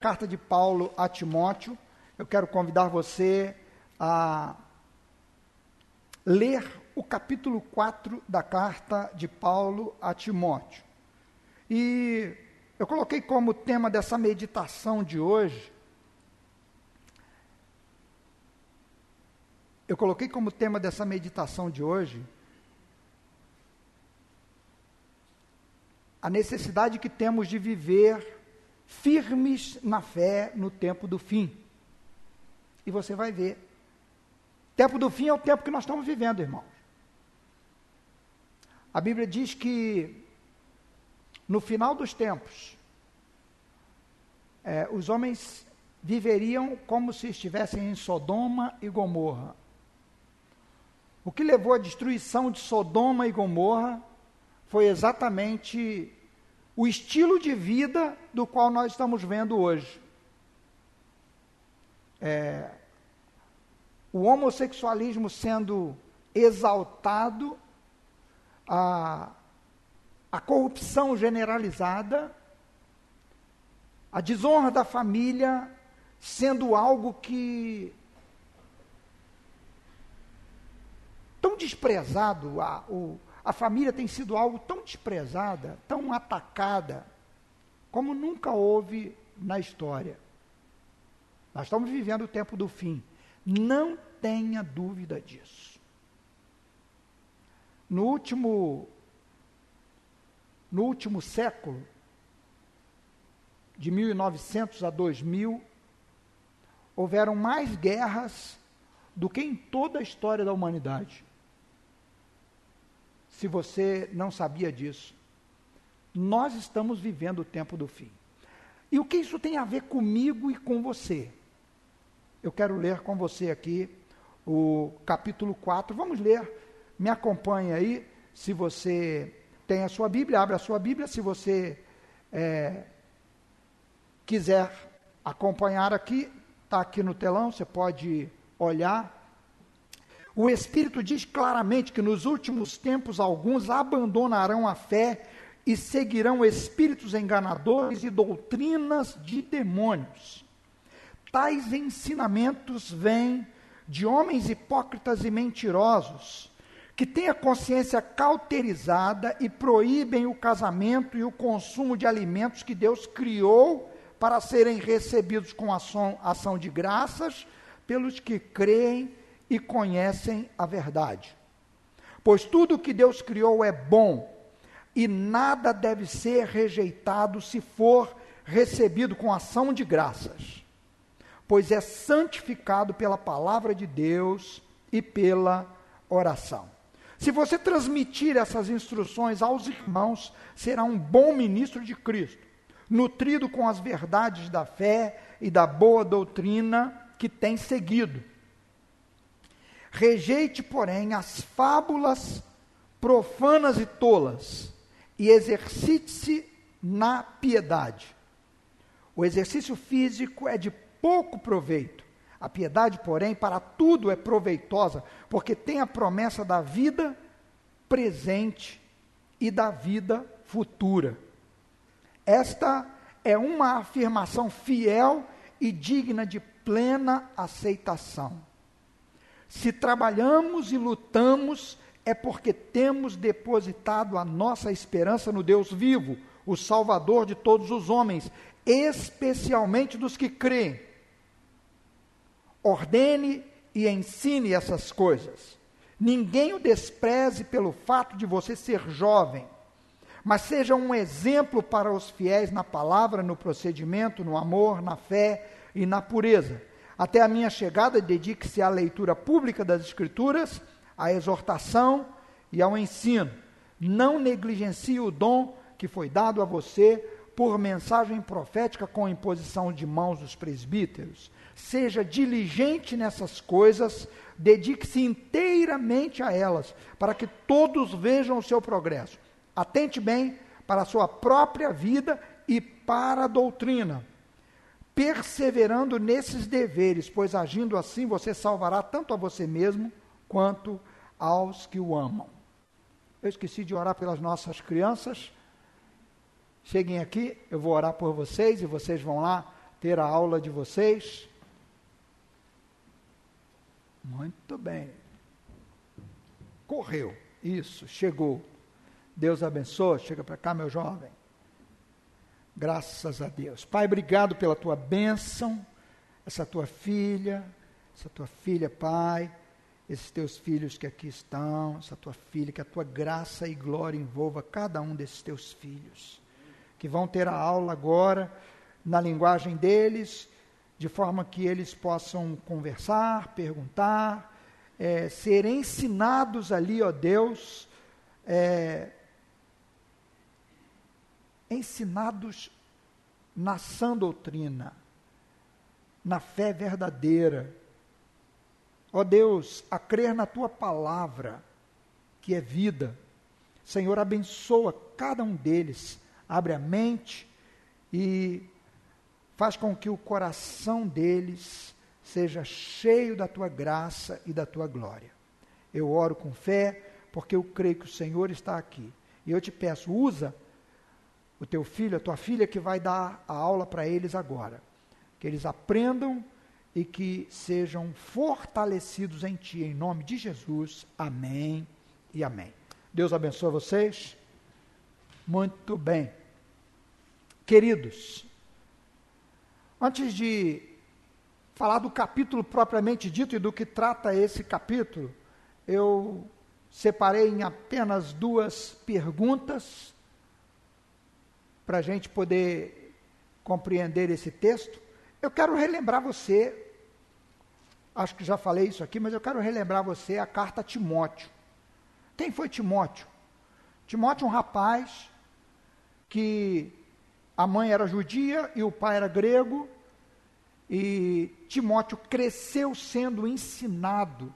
Carta de Paulo a Timóteo. Eu quero convidar você a ler o capítulo 4 da carta de Paulo a Timóteo. E eu coloquei como tema dessa meditação de hoje. Eu coloquei como tema dessa meditação de hoje a necessidade que temos de viver firmes na fé no tempo do fim. E você vai ver. Tempo do fim é o tempo que nós estamos vivendo, irmãos. A Bíblia diz que no final dos tempos, é, os homens viveriam como se estivessem em Sodoma e Gomorra. O que levou à destruição de Sodoma e Gomorra foi exatamente o estilo de vida do qual nós estamos vendo hoje. É, o homossexualismo sendo exaltado, a, a corrupção generalizada, a desonra da família sendo algo que tão desprezado, a, o, a família tem sido algo tão desprezada, tão atacada, como nunca houve na história. Nós estamos vivendo o tempo do fim. Não tenha dúvida disso. No último no último século, de 1900 a 2000, houveram mais guerras do que em toda a história da humanidade se você não sabia disso. Nós estamos vivendo o tempo do fim. E o que isso tem a ver comigo e com você? Eu quero ler com você aqui o capítulo 4. Vamos ler. Me acompanhe aí. Se você tem a sua Bíblia, abre a sua Bíblia. Se você é, quiser acompanhar aqui, está aqui no telão, você pode olhar. O Espírito diz claramente que nos últimos tempos alguns abandonarão a fé e seguirão espíritos enganadores e doutrinas de demônios. Tais ensinamentos vêm de homens hipócritas e mentirosos, que têm a consciência cauterizada e proíbem o casamento e o consumo de alimentos que Deus criou para serem recebidos com ação, ação de graças pelos que creem e conhecem a verdade. Pois tudo que Deus criou é bom, e nada deve ser rejeitado se for recebido com ação de graças, pois é santificado pela palavra de Deus e pela oração. Se você transmitir essas instruções aos irmãos, será um bom ministro de Cristo, nutrido com as verdades da fé e da boa doutrina que tem seguido Rejeite, porém, as fábulas profanas e tolas e exercite-se na piedade. O exercício físico é de pouco proveito. A piedade, porém, para tudo é proveitosa, porque tem a promessa da vida presente e da vida futura. Esta é uma afirmação fiel e digna de plena aceitação. Se trabalhamos e lutamos, é porque temos depositado a nossa esperança no Deus vivo, o Salvador de todos os homens, especialmente dos que creem. Ordene e ensine essas coisas. Ninguém o despreze pelo fato de você ser jovem, mas seja um exemplo para os fiéis na palavra, no procedimento, no amor, na fé e na pureza. Até a minha chegada, dedique-se à leitura pública das Escrituras, à exortação e ao ensino. Não negligencie o dom que foi dado a você por mensagem profética com imposição de mãos dos presbíteros. Seja diligente nessas coisas, dedique-se inteiramente a elas, para que todos vejam o seu progresso. Atente bem para a sua própria vida e para a doutrina perseverando nesses deveres, pois agindo assim você salvará tanto a você mesmo quanto aos que o amam. Eu esqueci de orar pelas nossas crianças. Cheguem aqui, eu vou orar por vocês e vocês vão lá ter a aula de vocês? Muito bem. Correu. Isso, chegou. Deus abençoe. Chega para cá, meu jovem. Graças a Deus. Pai, obrigado pela tua bênção, essa tua filha, essa tua filha, Pai, esses teus filhos que aqui estão, essa tua filha, que a tua graça e glória envolva cada um desses teus filhos, que vão ter a aula agora na linguagem deles, de forma que eles possam conversar, perguntar, é, ser ensinados ali, ó Deus, é, ensinados na sã doutrina, na fé verdadeira. Ó Deus, a crer na tua palavra, que é vida. Senhor, abençoa cada um deles, abre a mente e faz com que o coração deles seja cheio da tua graça e da tua glória. Eu oro com fé, porque eu creio que o Senhor está aqui. E eu te peço, usa o teu filho, a tua filha que vai dar a aula para eles agora. Que eles aprendam e que sejam fortalecidos em ti, em nome de Jesus. Amém e amém. Deus abençoe vocês. Muito bem. Queridos, antes de falar do capítulo propriamente dito e do que trata esse capítulo, eu separei em apenas duas perguntas para a gente poder compreender esse texto, eu quero relembrar você, acho que já falei isso aqui, mas eu quero relembrar você a carta a Timóteo. Quem foi Timóteo? Timóteo é um rapaz que a mãe era judia e o pai era grego, e Timóteo cresceu sendo ensinado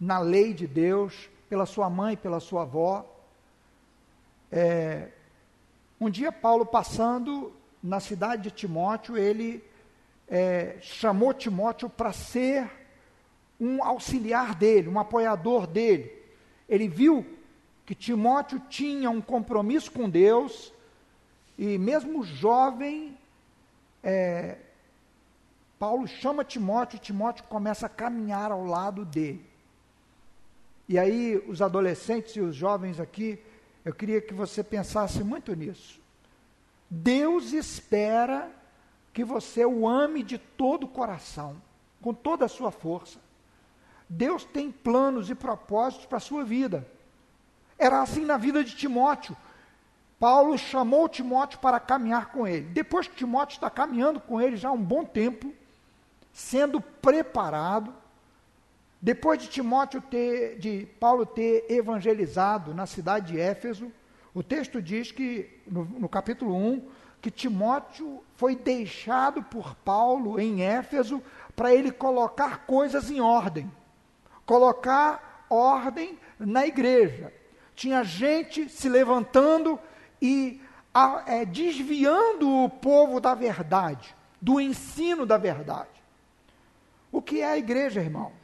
na lei de Deus pela sua mãe, pela sua avó. É, um dia, Paulo, passando na cidade de Timóteo, ele é, chamou Timóteo para ser um auxiliar dele, um apoiador dele. Ele viu que Timóteo tinha um compromisso com Deus, e mesmo jovem, é, Paulo chama Timóteo, e Timóteo começa a caminhar ao lado dele. E aí, os adolescentes e os jovens aqui eu queria que você pensasse muito nisso. Deus espera que você o ame de todo o coração, com toda a sua força. Deus tem planos e propósitos para a sua vida. Era assim na vida de Timóteo. Paulo chamou Timóteo para caminhar com ele. Depois que Timóteo está caminhando com ele já há um bom tempo, sendo preparado, depois de Timóteo ter, de Paulo ter evangelizado na cidade de Éfeso, o texto diz que, no, no capítulo 1, que Timóteo foi deixado por Paulo em Éfeso para ele colocar coisas em ordem, colocar ordem na igreja. Tinha gente se levantando e a, é, desviando o povo da verdade, do ensino da verdade. O que é a igreja, irmão?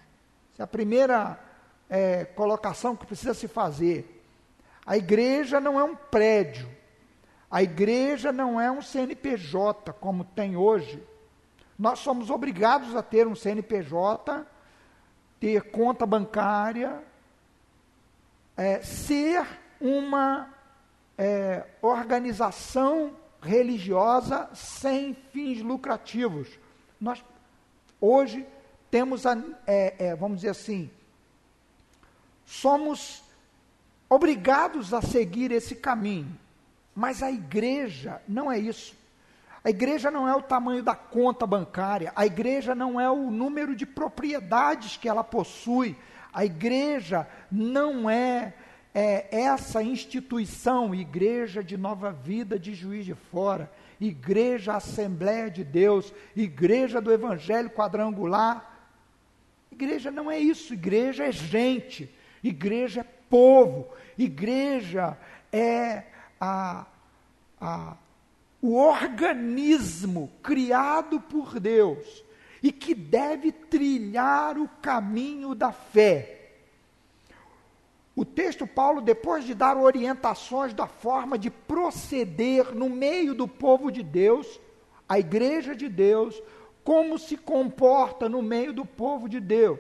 A primeira é, colocação que precisa se fazer. A igreja não é um prédio. A igreja não é um CNPJ, como tem hoje. Nós somos obrigados a ter um CNPJ, ter conta bancária, é, ser uma é, organização religiosa sem fins lucrativos. Nós, hoje, temos, a, é, é, vamos dizer assim, somos obrigados a seguir esse caminho. Mas a igreja não é isso. A igreja não é o tamanho da conta bancária, a igreja não é o número de propriedades que ela possui, a igreja não é, é essa instituição, igreja de nova vida de juiz de fora, igreja Assembleia de Deus, igreja do Evangelho quadrangular, Igreja não é isso, igreja é gente, igreja é povo, igreja é a, a, o organismo criado por Deus e que deve trilhar o caminho da fé. O texto Paulo, depois de dar orientações da forma de proceder no meio do povo de Deus, a igreja de Deus, como se comporta no meio do povo de Deus,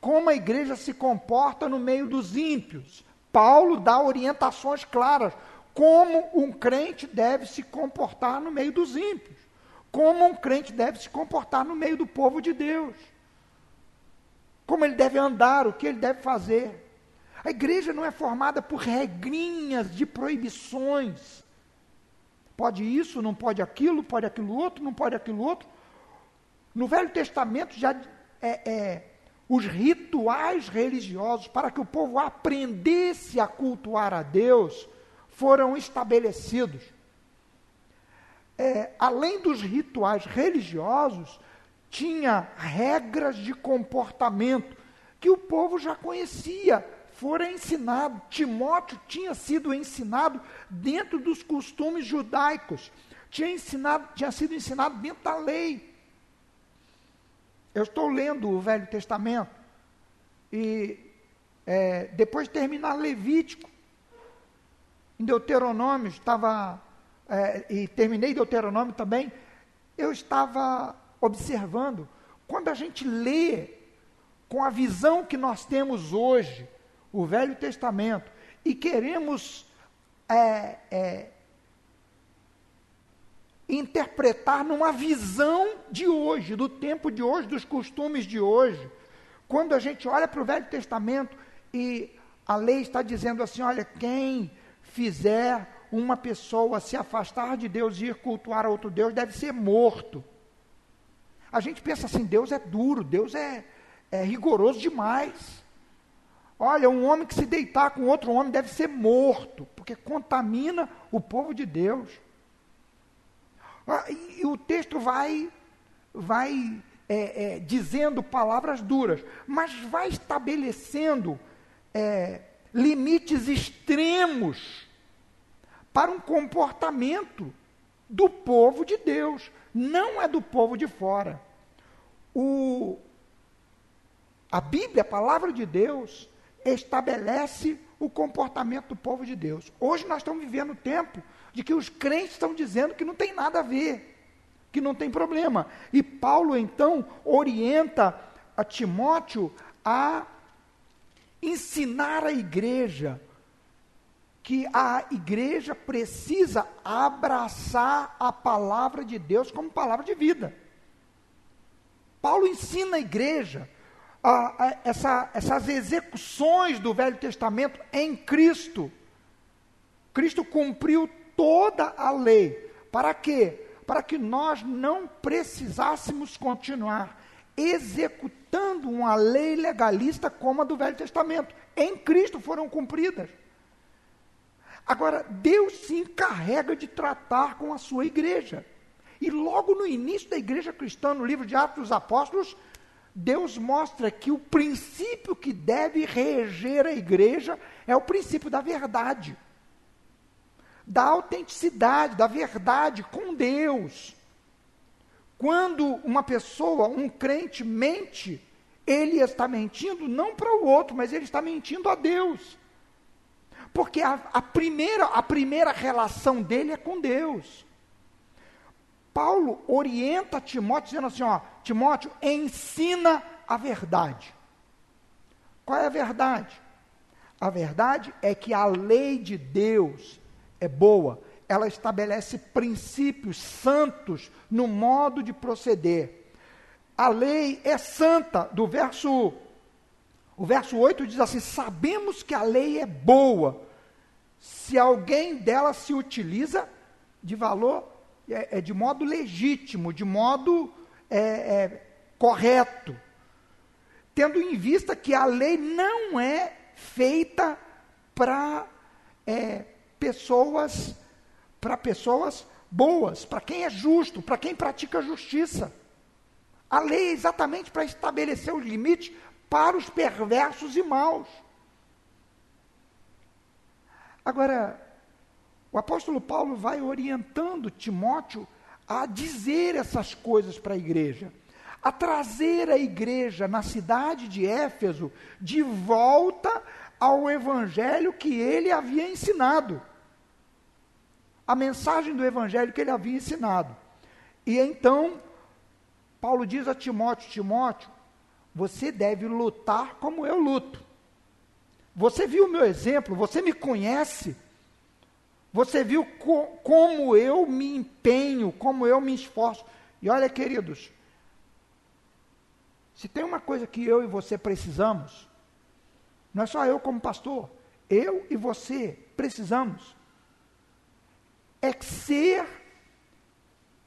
como a igreja se comporta no meio dos ímpios. Paulo dá orientações claras como um crente deve se comportar no meio dos ímpios, como um crente deve se comportar no meio do povo de Deus, como ele deve andar, o que ele deve fazer. A igreja não é formada por regrinhas de proibições. Pode isso, não pode aquilo, pode aquilo outro, não pode aquilo outro. No Velho Testamento já é, é, os rituais religiosos para que o povo aprendesse a cultuar a Deus foram estabelecidos. É, além dos rituais religiosos, tinha regras de comportamento que o povo já conhecia fora ensinado. Timóteo tinha sido ensinado dentro dos costumes judaicos, tinha, ensinado, tinha sido ensinado dentro da lei. Eu estou lendo o Velho Testamento e é, depois de terminar Levítico, em Deuteronômio estava, é, e terminei Deuteronômio também, eu estava observando, quando a gente lê com a visão que nós temos hoje, o Velho Testamento e queremos é, é, interpretar numa visão de hoje, do tempo de hoje, dos costumes de hoje. Quando a gente olha para o Velho Testamento e a lei está dizendo assim: olha, quem fizer uma pessoa se afastar de Deus e ir cultuar outro Deus deve ser morto. A gente pensa assim: Deus é duro, Deus é, é rigoroso demais. Olha, um homem que se deitar com outro homem deve ser morto, porque contamina o povo de Deus. Ah, e, o texto vai, vai é, é, dizendo palavras duras, mas vai estabelecendo é, limites extremos para um comportamento do povo de Deus, não é do povo de fora. O, a Bíblia, a palavra de Deus, estabelece o comportamento do povo de Deus. Hoje nós estamos vivendo o tempo de que os crentes estão dizendo que não tem nada a ver, que não tem problema. E Paulo então orienta a Timóteo a ensinar a igreja que a igreja precisa abraçar a palavra de Deus como palavra de vida. Paulo ensina a igreja a, a, essa, essas execuções do Velho Testamento em Cristo. Cristo cumpriu toda a lei. Para quê? Para que nós não precisássemos continuar executando uma lei legalista como a do Velho Testamento. Em Cristo foram cumpridas. Agora, Deus se encarrega de tratar com a sua igreja. E logo no início da igreja cristã, no livro de Atos dos Apóstolos, Deus mostra que o princípio que deve reger a igreja é o princípio da verdade, da autenticidade, da verdade com Deus. Quando uma pessoa, um crente, mente, ele está mentindo não para o outro, mas ele está mentindo a Deus. Porque a, a, primeira, a primeira relação dele é com Deus. Paulo orienta Timóteo dizendo assim: ó, Timóteo, ensina a verdade. Qual é a verdade? A verdade é que a lei de Deus é boa, ela estabelece princípios santos no modo de proceder. A lei é santa, do verso o verso 8 diz assim: Sabemos que a lei é boa, se alguém dela se utiliza de valor é, é de modo legítimo, de modo é, é, correto, tendo em vista que a lei não é feita para é, pessoas para pessoas boas, para quem é justo, para quem pratica justiça. A lei é exatamente para estabelecer os limites para os perversos e maus. Agora, o apóstolo Paulo vai orientando Timóteo a dizer essas coisas para a igreja, a trazer a igreja na cidade de Éfeso de volta ao evangelho que ele havia ensinado. A mensagem do evangelho que ele havia ensinado. E então, Paulo diz a Timóteo: Timóteo, você deve lutar como eu luto. Você viu o meu exemplo, você me conhece. Você viu co como eu me empenho, como eu me esforço. E olha, queridos, se tem uma coisa que eu e você precisamos, não é só eu como pastor, eu e você precisamos, é ser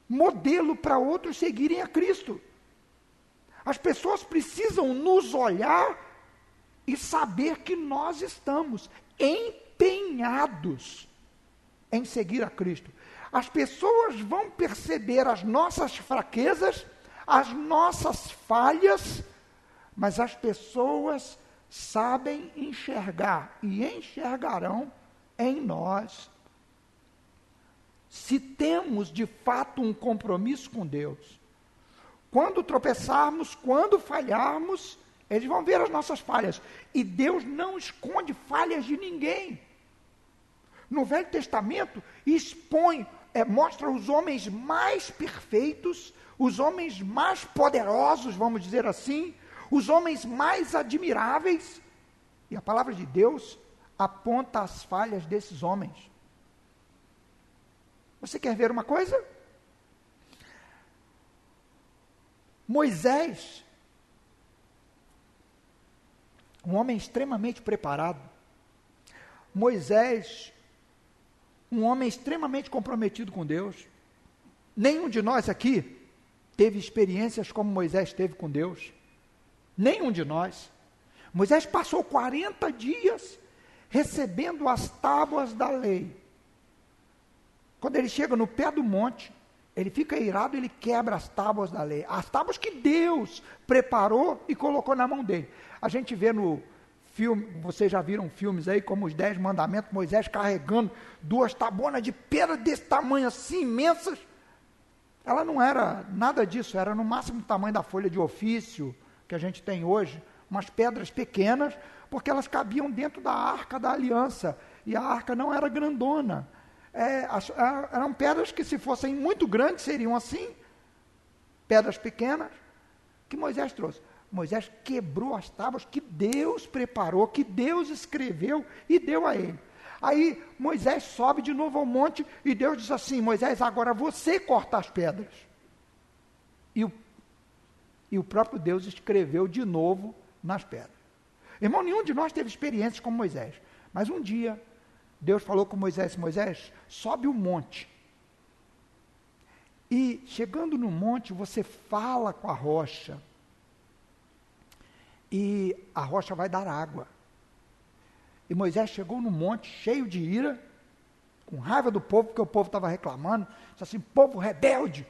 modelo para outros seguirem a Cristo. As pessoas precisam nos olhar e saber que nós estamos empenhados em seguir a Cristo. As pessoas vão perceber as nossas fraquezas, as nossas falhas, mas as pessoas sabem enxergar e enxergarão em nós. Se temos de fato um compromisso com Deus, quando tropeçarmos, quando falharmos, eles vão ver as nossas falhas. E Deus não esconde falhas de ninguém. No Velho Testamento, expõe, é, mostra os homens mais perfeitos, os homens mais poderosos, vamos dizer assim, os homens mais admiráveis. E a palavra de Deus aponta as falhas desses homens. Você quer ver uma coisa? Moisés, um homem extremamente preparado, Moisés, um homem extremamente comprometido com Deus. Nenhum de nós aqui teve experiências como Moisés teve com Deus. Nenhum de nós. Moisés passou 40 dias recebendo as tábuas da lei. Quando ele chega no pé do monte, ele fica irado, ele quebra as tábuas da lei. As tábuas que Deus preparou e colocou na mão dele. A gente vê no filme, vocês já viram filmes aí, como os Dez Mandamentos, Moisés carregando duas tabonas de pedra desse tamanho assim, imensas. Ela não era nada disso, era no máximo o tamanho da folha de ofício que a gente tem hoje, umas pedras pequenas, porque elas cabiam dentro da arca da aliança. E a arca não era grandona. É, as, eram pedras que, se fossem muito grandes, seriam assim, pedras pequenas, que Moisés trouxe. Moisés quebrou as tábuas que Deus preparou, que Deus escreveu e deu a ele. Aí Moisés sobe de novo ao monte e Deus diz assim: Moisés, agora você corta as pedras. E o, e o próprio Deus escreveu de novo nas pedras. Irmão, nenhum de nós teve experiências como Moisés. Mas um dia, Deus falou com Moisés: Moisés, sobe o monte. E chegando no monte, você fala com a rocha. E a rocha vai dar água. E Moisés chegou no monte cheio de ira, com raiva do povo, porque o povo estava reclamando, disse assim: povo rebelde,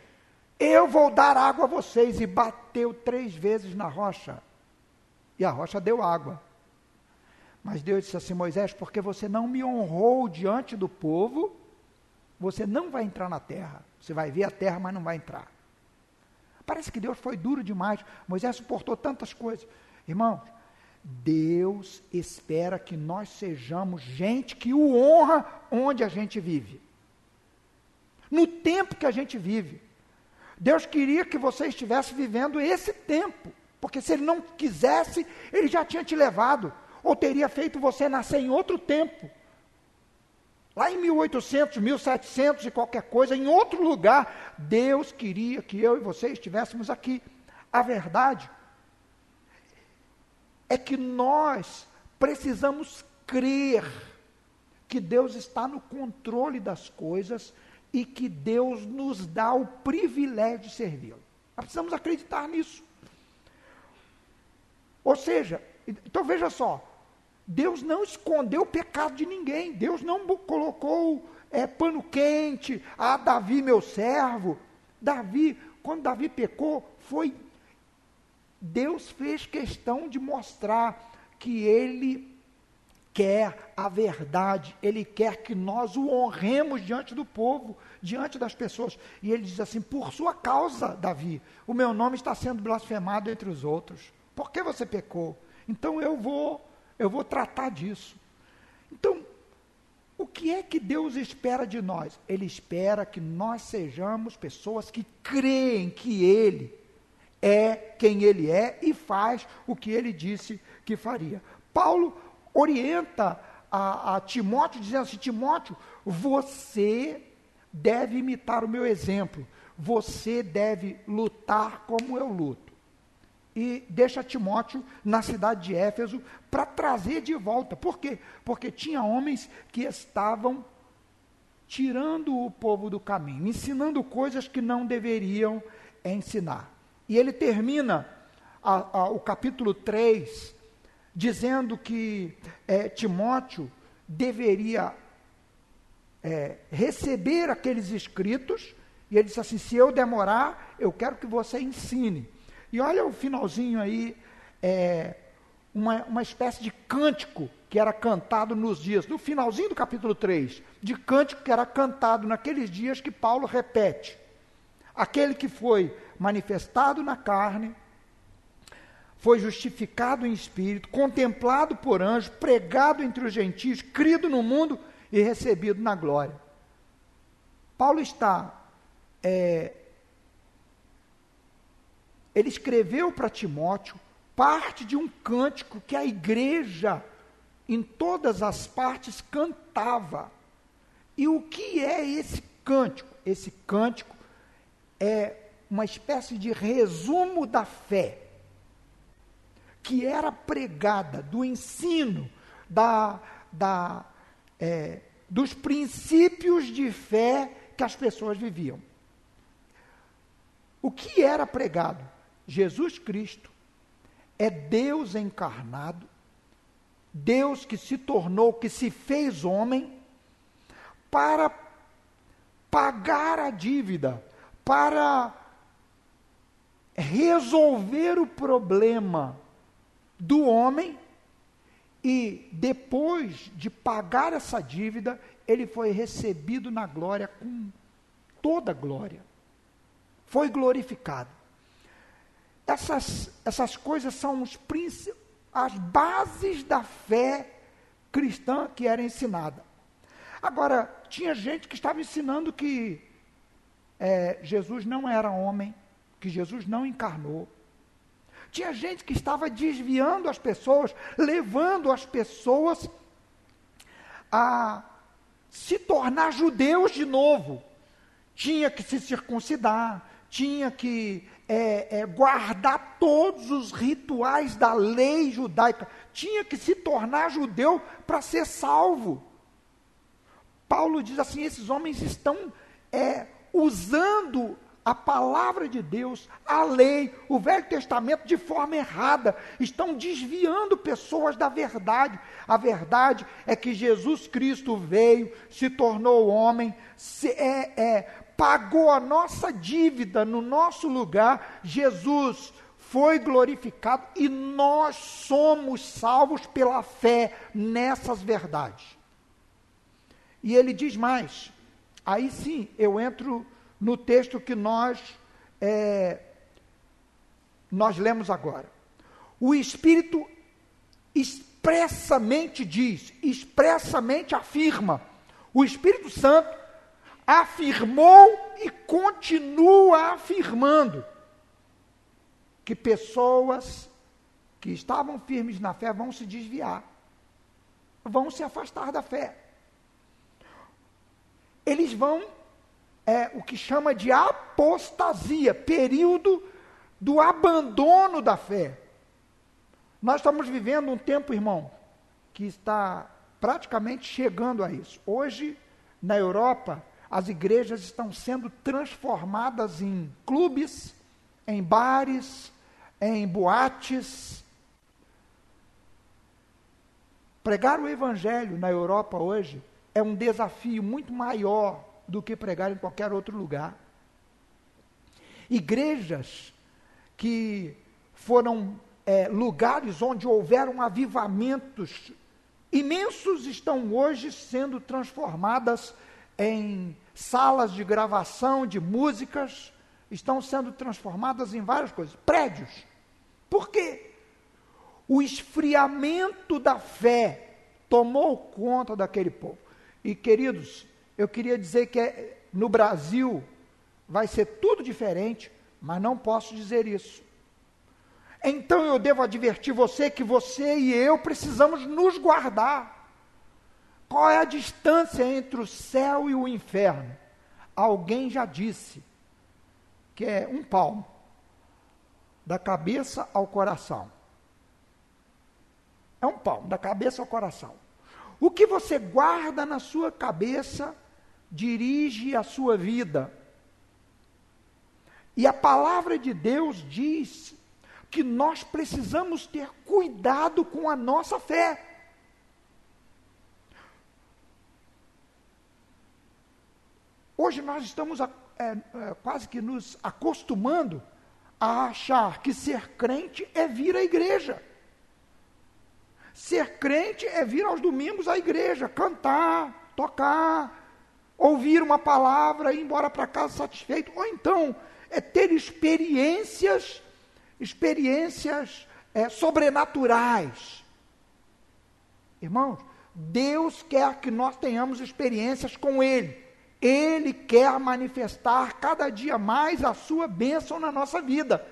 eu vou dar água a vocês. E bateu três vezes na rocha. E a rocha deu água. Mas Deus disse assim: Moisés, porque você não me honrou diante do povo, você não vai entrar na terra. Você vai ver a terra, mas não vai entrar. Parece que Deus foi duro demais. Moisés suportou tantas coisas. Irmãos, Deus espera que nós sejamos gente que o honra onde a gente vive. No tempo que a gente vive. Deus queria que você estivesse vivendo esse tempo. Porque se Ele não quisesse, Ele já tinha te levado. Ou teria feito você nascer em outro tempo. Lá em 1800, 1700 e qualquer coisa, em outro lugar, Deus queria que eu e você estivéssemos aqui. A verdade é que nós precisamos crer que Deus está no controle das coisas e que Deus nos dá o privilégio de servi-lo. Nós precisamos acreditar nisso. Ou seja, então veja só, Deus não escondeu o pecado de ninguém, Deus não colocou é, pano quente, ah, Davi, meu servo. Davi, quando Davi pecou, foi Deus fez questão de mostrar que Ele quer a verdade, Ele quer que nós o honremos diante do povo, diante das pessoas. E ele diz assim: por sua causa, Davi, o meu nome está sendo blasfemado entre os outros. Por que você pecou? Então eu vou, eu vou tratar disso. Então, O que é que Deus espera de nós? Ele espera que nós sejamos pessoas que creem que Ele é quem Ele é e faz o que Ele disse que faria. Paulo orienta a, a Timóteo, dizendo assim: Timóteo, você deve imitar o meu exemplo, você deve lutar como eu luto. E deixa Timóteo na cidade de Éfeso para trazer de volta. Por quê? Porque tinha homens que estavam tirando o povo do caminho, ensinando coisas que não deveriam ensinar. E ele termina a, a, o capítulo 3 dizendo que é, Timóteo deveria é, receber aqueles escritos, e ele disse assim: se eu demorar, eu quero que você ensine. E olha o finalzinho aí, é, uma, uma espécie de cântico que era cantado nos dias, no finalzinho do capítulo 3, de cântico que era cantado naqueles dias que Paulo repete. Aquele que foi manifestado na carne, foi justificado em espírito, contemplado por anjos, pregado entre os gentios, crido no mundo e recebido na glória. Paulo está. É, ele escreveu para Timóteo parte de um cântico que a igreja, em todas as partes, cantava. E o que é esse cântico? Esse cântico é uma espécie de resumo da fé que era pregada, do ensino, da, da, é, dos princípios de fé que as pessoas viviam. O que era pregado? Jesus Cristo é Deus encarnado, Deus que se tornou, que se fez homem, para pagar a dívida, para resolver o problema do homem e depois de pagar essa dívida, ele foi recebido na glória com toda glória. Foi glorificado. Essas, essas coisas são os as bases da fé cristã que era ensinada. Agora, tinha gente que estava ensinando que é, Jesus não era homem, que Jesus não encarnou, tinha gente que estava desviando as pessoas, levando as pessoas a se tornar judeus de novo. Tinha que se circuncidar, tinha que é, é, guardar todos os rituais da lei judaica, tinha que se tornar judeu para ser salvo. Paulo diz assim: esses homens estão é, usando a palavra de Deus, a lei, o Velho Testamento de forma errada. Estão desviando pessoas da verdade. A verdade é que Jesus Cristo veio, se tornou homem, se, é, é, pagou a nossa dívida no nosso lugar. Jesus foi glorificado e nós somos salvos pela fé nessas verdades. E ele diz mais. Aí sim, eu entro no texto que nós, é, nós lemos agora. O Espírito expressamente diz, expressamente afirma. O Espírito Santo afirmou e continua afirmando que pessoas que estavam firmes na fé vão se desviar, vão se afastar da fé. Eles vão é o que chama de apostasia, período do abandono da fé. Nós estamos vivendo um tempo, irmão, que está praticamente chegando a isso. Hoje, na Europa, as igrejas estão sendo transformadas em clubes, em bares, em boates. Pregar o evangelho na Europa hoje é um desafio muito maior do que pregar em qualquer outro lugar. Igrejas que foram é, lugares onde houveram avivamentos imensos estão hoje sendo transformadas em salas de gravação de músicas, estão sendo transformadas em várias coisas, prédios. Por quê? O esfriamento da fé tomou conta daquele povo. E queridos, eu queria dizer que é, no Brasil vai ser tudo diferente, mas não posso dizer isso. Então eu devo advertir você que você e eu precisamos nos guardar. Qual é a distância entre o céu e o inferno? Alguém já disse que é um palmo, da cabeça ao coração. É um palmo, da cabeça ao coração. O que você guarda na sua cabeça dirige a sua vida. E a palavra de Deus diz que nós precisamos ter cuidado com a nossa fé. Hoje nós estamos é, é, quase que nos acostumando a achar que ser crente é vir à igreja. Ser crente é vir aos domingos à igreja, cantar, tocar, ouvir uma palavra e ir embora para casa satisfeito. Ou então é ter experiências experiências é, sobrenaturais. Irmãos, Deus quer que nós tenhamos experiências com Ele. Ele quer manifestar cada dia mais a sua bênção na nossa vida.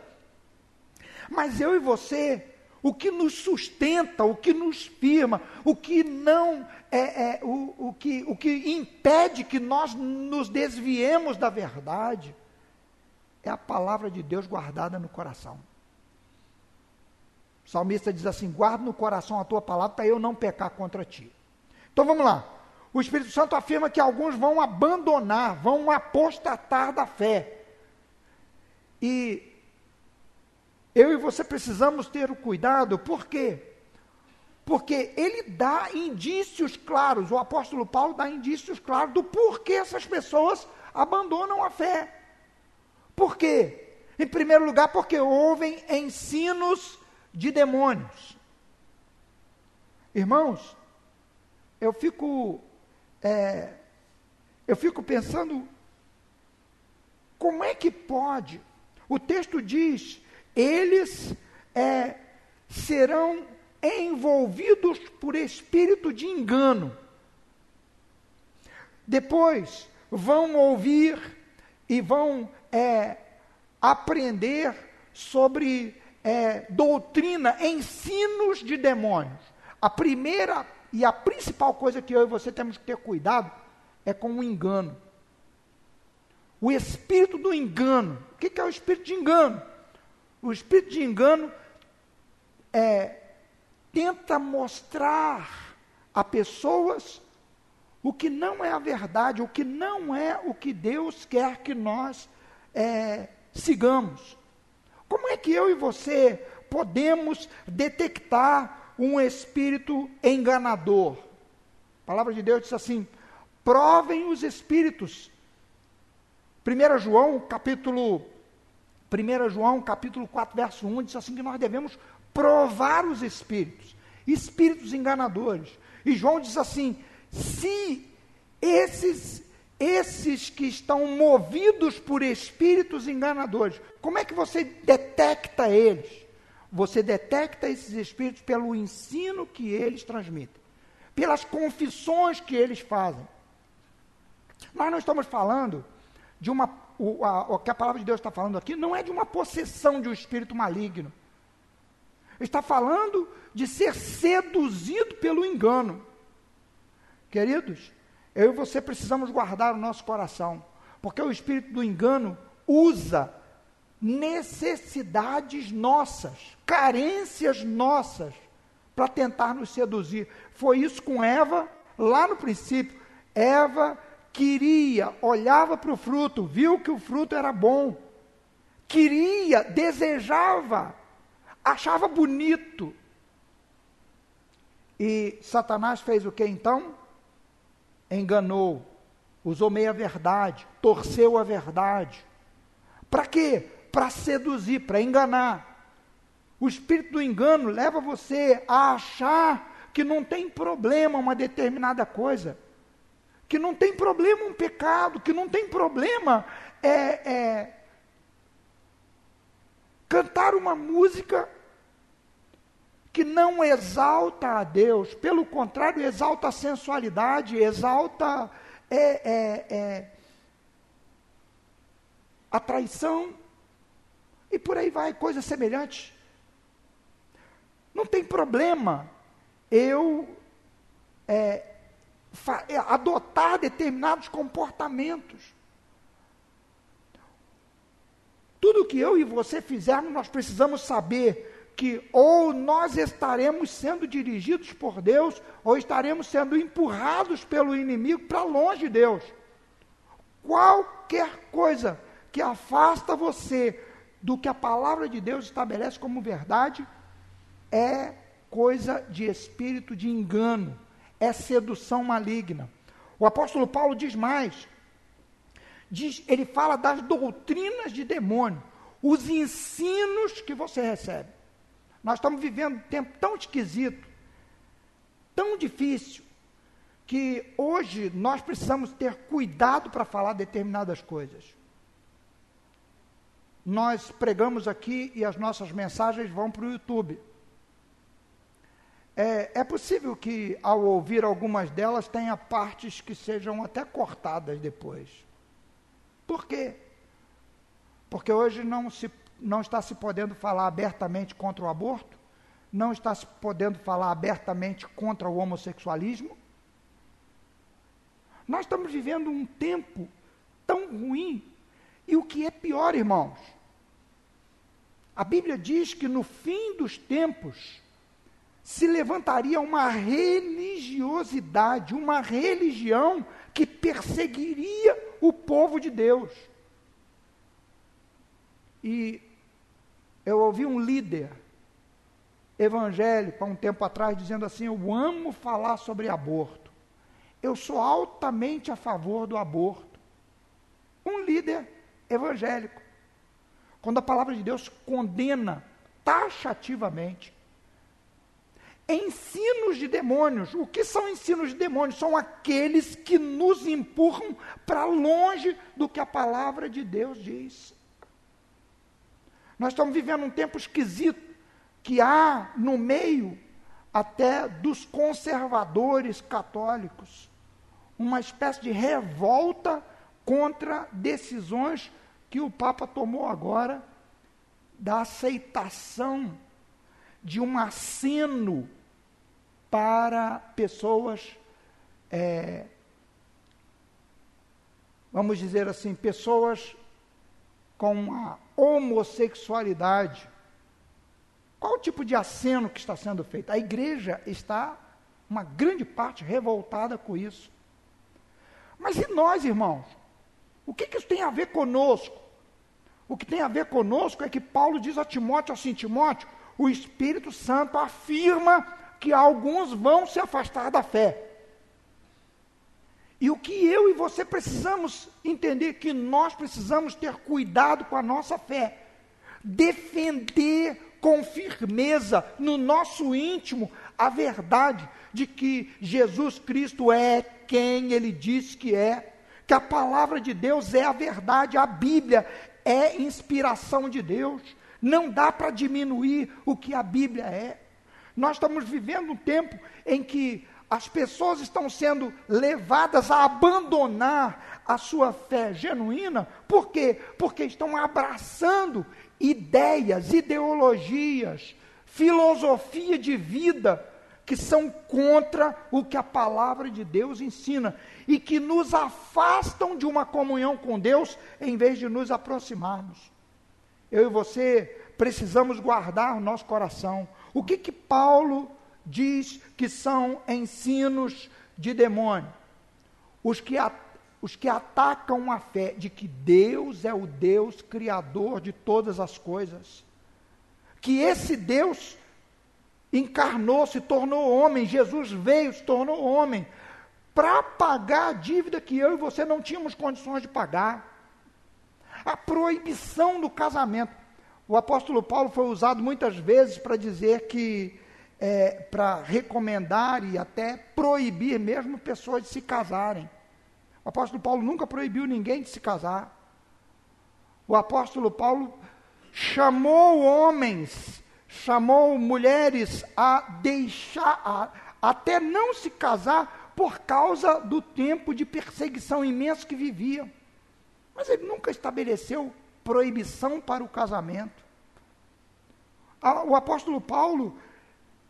Mas eu e você, o que nos sustenta, o que nos firma, o que não é, é o, o, que, o que impede que nós nos desviemos da verdade, é a palavra de Deus guardada no coração. O salmista diz assim: guarda no coração a tua palavra para eu não pecar contra ti. Então vamos lá. O Espírito Santo afirma que alguns vão abandonar, vão apostatar da fé. E eu e você precisamos ter o cuidado, por quê? Porque ele dá indícios claros, o apóstolo Paulo dá indícios claros do porquê essas pessoas abandonam a fé. Por quê? Em primeiro lugar, porque ouvem ensinos de demônios. Irmãos, eu fico, é, eu fico pensando, como é que pode? O texto diz, eles é, serão envolvidos por espírito de engano. Depois vão ouvir e vão é, aprender sobre é, doutrina, ensinos de demônios. A primeira e a principal coisa que eu e você temos que ter cuidado é com o engano. O espírito do engano. O que é o espírito de engano? O espírito de engano é, tenta mostrar a pessoas o que não é a verdade, o que não é o que Deus quer que nós é, sigamos. Como é que eu e você podemos detectar um espírito enganador? A palavra de Deus diz assim: provem os espíritos. 1 João, capítulo 1 João, capítulo 4, verso 1, diz assim que nós devemos provar os espíritos, espíritos enganadores. E João diz assim: se esses esses que estão movidos por espíritos enganadores, como é que você detecta eles? Você detecta esses espíritos pelo ensino que eles transmitem, pelas confissões que eles fazem. Nós não estamos falando de uma. O, a, o que a palavra de Deus está falando aqui não é de uma possessão de um espírito maligno. Está falando de ser seduzido pelo engano. Queridos, eu e você precisamos guardar o nosso coração, porque o espírito do engano usa necessidades nossas, carências nossas, para tentar nos seduzir. Foi isso com Eva, lá no princípio. Eva queria, olhava para o fruto, viu que o fruto era bom, queria, desejava, achava bonito. E Satanás fez o que então? enganou, usou meia verdade, torceu a verdade. Para quê? Para seduzir, para enganar. O espírito do engano leva você a achar que não tem problema uma determinada coisa, que não tem problema um pecado, que não tem problema é, é, cantar uma música que não exalta a Deus, pelo contrário, exalta a sensualidade, exalta é, é, é, a traição, e por aí vai, coisas semelhantes. Não tem problema eu é, adotar determinados comportamentos. Tudo que eu e você fizermos, nós precisamos saber que ou nós estaremos sendo dirigidos por Deus, ou estaremos sendo empurrados pelo inimigo para longe de Deus. Qualquer coisa que afasta você do que a palavra de Deus estabelece como verdade é coisa de espírito de engano, é sedução maligna. O apóstolo Paulo diz mais: diz, ele fala das doutrinas de demônio, os ensinos que você recebe. Nós estamos vivendo um tempo tão esquisito, tão difícil, que hoje nós precisamos ter cuidado para falar determinadas coisas. Nós pregamos aqui e as nossas mensagens vão para o YouTube. É, é, possível que, ao ouvir algumas delas, tenha partes que sejam até cortadas depois. Por quê? Porque hoje não, se, não está se podendo falar abertamente contra o aborto, não está se podendo falar abertamente contra o homossexualismo. Nós estamos vivendo um tempo tão ruim, e o que é pior, irmãos, a Bíblia diz que no fim dos tempos, se levantaria uma religiosidade, uma religião que perseguiria o povo de Deus. E eu ouvi um líder evangélico há um tempo atrás dizendo assim: Eu amo falar sobre aborto. Eu sou altamente a favor do aborto. Um líder evangélico. Quando a palavra de Deus condena taxativamente ensinos de demônios. O que são ensinos de demônios? São aqueles que nos empurram para longe do que a palavra de Deus diz. Nós estamos vivendo um tempo esquisito, que há no meio até dos conservadores católicos uma espécie de revolta contra decisões que o Papa tomou agora da aceitação de um aceno para pessoas, é, vamos dizer assim, pessoas com a homossexualidade. Qual o tipo de aceno que está sendo feito? A igreja está, uma grande parte, revoltada com isso. Mas e nós, irmãos? O que, que isso tem a ver conosco? O que tem a ver conosco é que Paulo diz a Timóteo assim: Timóteo, o Espírito Santo afirma que alguns vão se afastar da fé. E o que eu e você precisamos entender que nós precisamos ter cuidado com a nossa fé, defender com firmeza no nosso íntimo a verdade de que Jesus Cristo é quem ele diz que é, que a palavra de Deus é a verdade, a Bíblia é inspiração de Deus. Não dá para diminuir o que a Bíblia é. Nós estamos vivendo um tempo em que as pessoas estão sendo levadas a abandonar a sua fé genuína, por quê? Porque estão abraçando ideias, ideologias, filosofia de vida que são contra o que a palavra de Deus ensina e que nos afastam de uma comunhão com Deus em vez de nos aproximarmos. Eu e você precisamos guardar o nosso coração. O que que Paulo diz que são ensinos de demônio? Os que, a, os que atacam a fé de que Deus é o Deus criador de todas as coisas. Que esse Deus encarnou, se tornou homem, Jesus veio, se tornou homem, para pagar a dívida que eu e você não tínhamos condições de pagar. A proibição do casamento. O apóstolo Paulo foi usado muitas vezes para dizer que, é, para recomendar e até proibir mesmo pessoas de se casarem. O apóstolo Paulo nunca proibiu ninguém de se casar. O apóstolo Paulo chamou homens, chamou mulheres a deixar, a, até não se casar por causa do tempo de perseguição imenso que viviam. Mas ele nunca estabeleceu proibição para o casamento. O apóstolo Paulo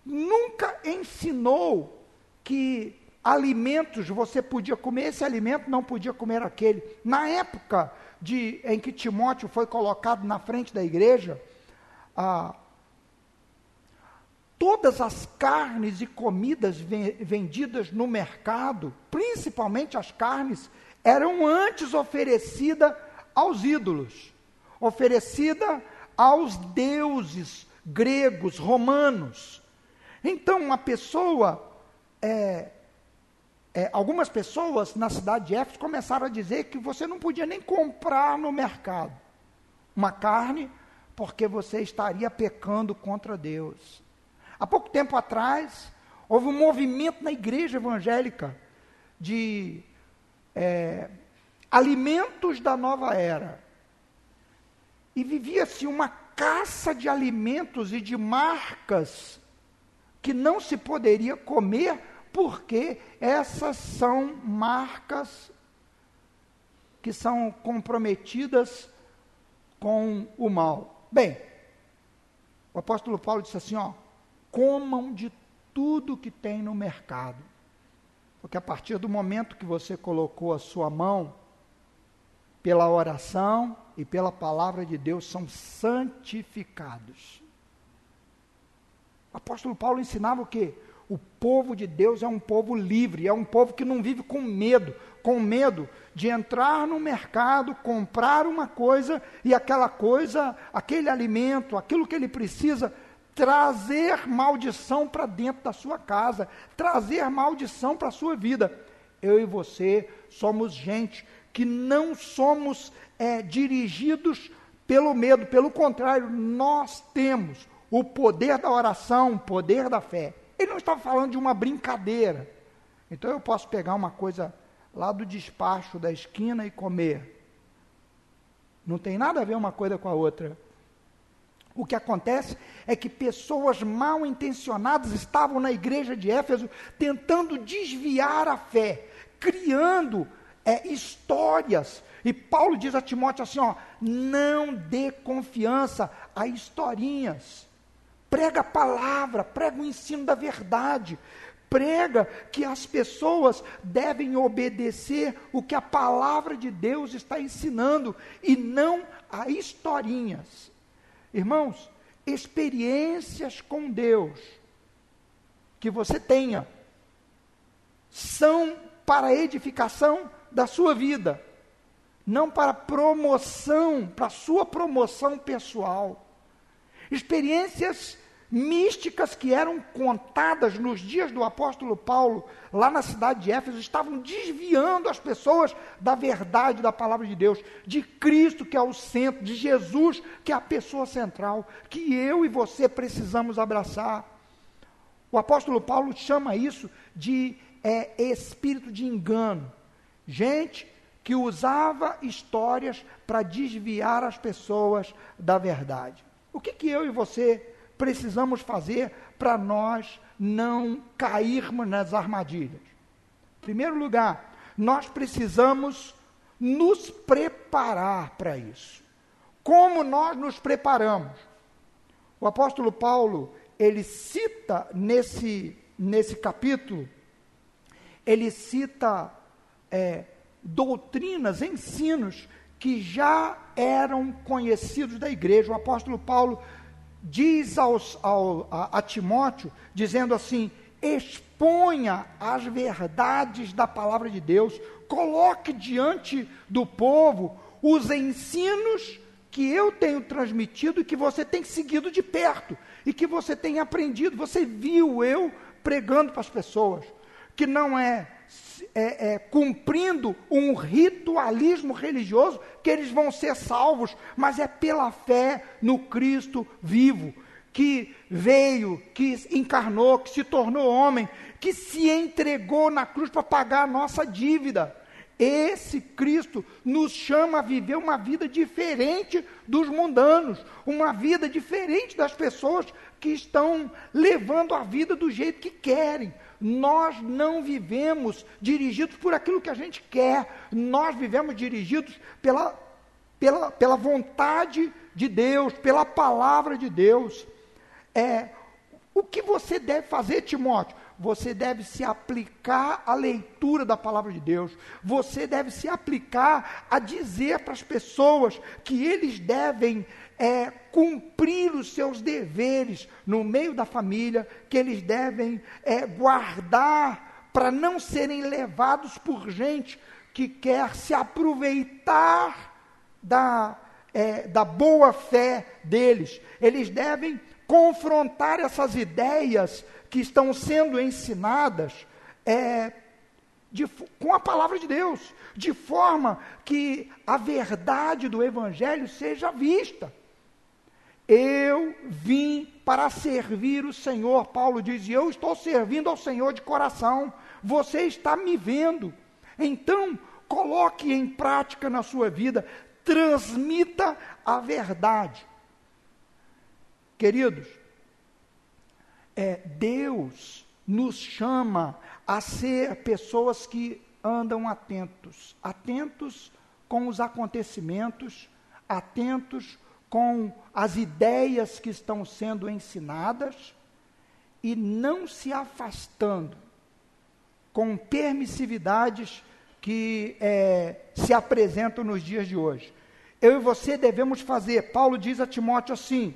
nunca ensinou que alimentos você podia comer esse alimento, não podia comer aquele. Na época de, em que Timóteo foi colocado na frente da igreja, todas as carnes e comidas vendidas no mercado, principalmente as carnes, eram antes oferecidas aos ídolos, oferecida aos deuses gregos, romanos. Então, uma pessoa, é, é, algumas pessoas na cidade de Éfeso começaram a dizer que você não podia nem comprar no mercado uma carne, porque você estaria pecando contra Deus. Há pouco tempo atrás, houve um movimento na igreja evangélica de é, alimentos da nova era. E vivia-se uma caça de alimentos e de marcas que não se poderia comer, porque essas são marcas que são comprometidas com o mal. Bem, o apóstolo Paulo disse assim: ó, comam de tudo que tem no mercado. Porque a partir do momento que você colocou a sua mão, pela oração e pela palavra de Deus, são santificados. O apóstolo Paulo ensinava o quê? O povo de Deus é um povo livre, é um povo que não vive com medo, com medo de entrar no mercado, comprar uma coisa e aquela coisa, aquele alimento, aquilo que ele precisa, trazer maldição para dentro da sua casa, trazer maldição para a sua vida. Eu e você somos gente que não somos é, dirigidos pelo medo, pelo contrário, nós temos o poder da oração, o poder da fé. Ele não estava falando de uma brincadeira. Então eu posso pegar uma coisa lá do despacho da esquina e comer. Não tem nada a ver uma coisa com a outra. O que acontece é que pessoas mal intencionadas estavam na igreja de Éfeso tentando desviar a fé, criando é, histórias. E Paulo diz a Timóteo assim: ó, não dê confiança a historinhas. Prega a palavra, prega o ensino da verdade. Prega que as pessoas devem obedecer o que a palavra de Deus está ensinando e não a historinhas. Irmãos, experiências com Deus que você tenha são para edificação da sua vida, não para promoção, para sua promoção pessoal. Experiências místicas que eram contadas nos dias do apóstolo Paulo, lá na cidade de Éfeso, estavam desviando as pessoas da verdade da palavra de Deus, de Cristo, que é o centro, de Jesus, que é a pessoa central, que eu e você precisamos abraçar. O apóstolo Paulo chama isso de é, espírito de engano. Gente que usava histórias para desviar as pessoas da verdade. O que, que eu e você precisamos fazer para nós não cairmos nas armadilhas? Em primeiro lugar, nós precisamos nos preparar para isso. Como nós nos preparamos? O apóstolo Paulo, ele cita nesse, nesse capítulo, ele cita é, doutrinas, ensinos que já eram conhecidos da igreja. O apóstolo Paulo diz aos, ao, a, a Timóteo, dizendo assim: exponha as verdades da palavra de Deus, coloque diante do povo os ensinos que eu tenho transmitido e que você tem seguido de perto e que você tem aprendido. Você viu eu pregando para as pessoas que não é, é, é, cumprindo um ritualismo religioso que eles vão ser salvos, mas é pela fé no Cristo vivo, que veio, que encarnou, que se tornou homem, que se entregou na cruz para pagar a nossa dívida. Esse Cristo nos chama a viver uma vida diferente dos mundanos, uma vida diferente das pessoas que estão levando a vida do jeito que querem. Nós não vivemos dirigidos por aquilo que a gente quer, nós vivemos dirigidos pela, pela, pela vontade de Deus, pela palavra de Deus. É, o que você deve fazer, Timóteo? você deve se aplicar à leitura da palavra de Deus. Você deve se aplicar a dizer para as pessoas que eles devem é, cumprir os seus deveres no meio da família, que eles devem é, guardar para não serem levados por gente que quer se aproveitar da, é, da boa fé deles. Eles devem confrontar essas ideias que estão sendo ensinadas é, de, com a palavra de Deus, de forma que a verdade do Evangelho seja vista. Eu vim para servir o Senhor, Paulo diz, e eu estou servindo ao Senhor de coração. Você está me vendo. Então, coloque em prática na sua vida, transmita a verdade. Queridos, é, Deus nos chama a ser pessoas que andam atentos, atentos com os acontecimentos, atentos com as ideias que estão sendo ensinadas e não se afastando com permissividades que é, se apresentam nos dias de hoje. Eu e você devemos fazer, Paulo diz a Timóteo assim: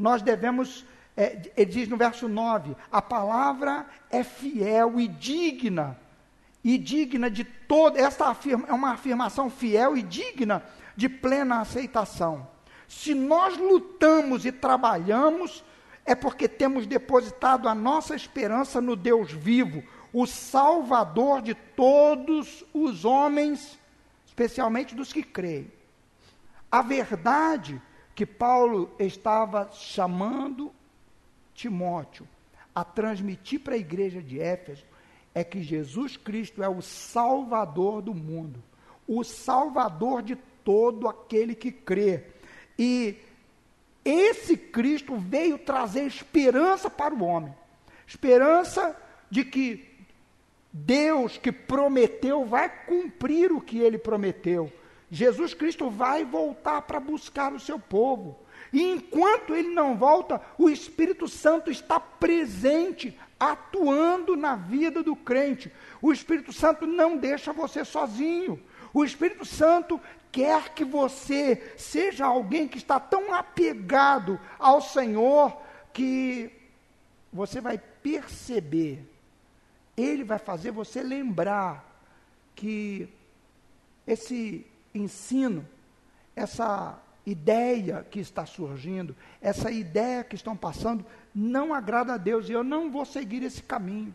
nós devemos é, ele diz no verso 9: a palavra é fiel e digna, e digna de toda. Esta afirma, é uma afirmação fiel e digna de plena aceitação. Se nós lutamos e trabalhamos, é porque temos depositado a nossa esperança no Deus vivo, o Salvador de todos os homens, especialmente dos que creem. A verdade que Paulo estava chamando Timóteo a transmitir para a igreja de Éfeso é que Jesus Cristo é o Salvador do mundo, o Salvador de todo aquele que crê. E esse Cristo veio trazer esperança para o homem esperança de que Deus que prometeu vai cumprir o que ele prometeu. Jesus Cristo vai voltar para buscar o seu povo. E enquanto ele não volta, o Espírito Santo está presente, atuando na vida do crente. O Espírito Santo não deixa você sozinho. O Espírito Santo quer que você seja alguém que está tão apegado ao Senhor que você vai perceber, ele vai fazer você lembrar que esse ensino, essa ideia que está surgindo, essa ideia que estão passando, não agrada a Deus e eu não vou seguir esse caminho.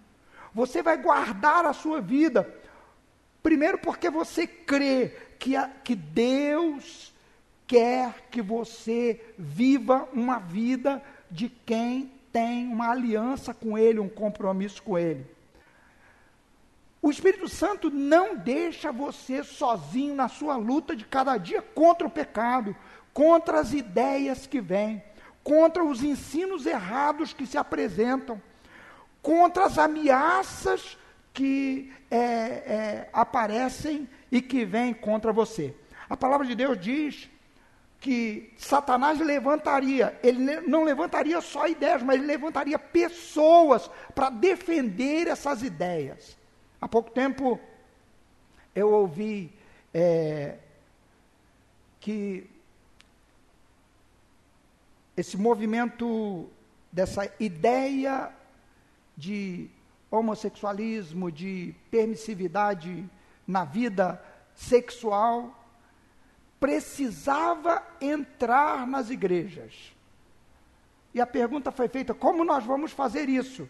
Você vai guardar a sua vida, primeiro porque você crê que, a, que Deus quer que você viva uma vida de quem tem uma aliança com Ele, um compromisso com Ele. O Espírito Santo não deixa você sozinho na sua luta de cada dia contra o pecado, contra as ideias que vêm, contra os ensinos errados que se apresentam, contra as ameaças que é, é, aparecem e que vêm contra você. A palavra de Deus diz que Satanás levantaria, ele não levantaria só ideias, mas ele levantaria pessoas para defender essas ideias. Há pouco tempo eu ouvi é, que esse movimento dessa ideia de homossexualismo, de permissividade na vida sexual, precisava entrar nas igrejas. E a pergunta foi feita: como nós vamos fazer isso?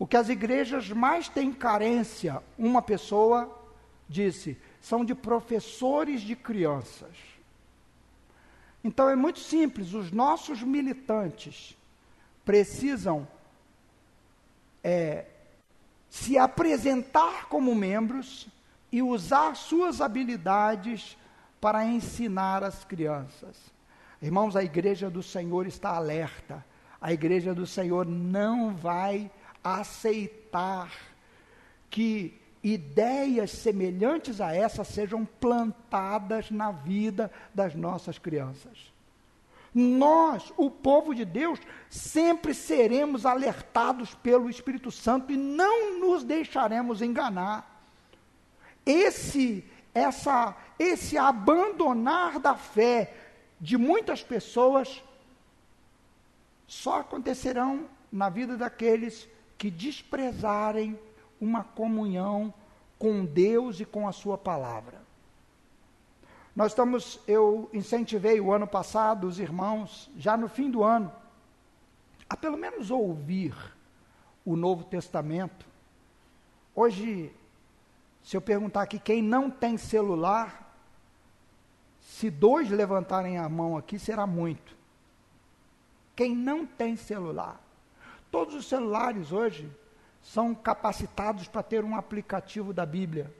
O que as igrejas mais têm carência, uma pessoa disse, são de professores de crianças. Então é muito simples, os nossos militantes precisam é, se apresentar como membros, e usar suas habilidades para ensinar as crianças. Irmãos, a igreja do Senhor está alerta. A igreja do Senhor não vai aceitar que ideias semelhantes a essa sejam plantadas na vida das nossas crianças. Nós, o povo de Deus, sempre seremos alertados pelo Espírito Santo e não nos deixaremos enganar. Esse essa esse abandonar da fé de muitas pessoas só acontecerão na vida daqueles que desprezarem uma comunhão com Deus e com a Sua palavra. Nós estamos, eu incentivei o ano passado os irmãos, já no fim do ano, a pelo menos ouvir o Novo Testamento. Hoje, se eu perguntar aqui quem não tem celular, se dois levantarem a mão aqui, será muito. Quem não tem celular. Todos os celulares hoje são capacitados para ter um aplicativo da Bíblia.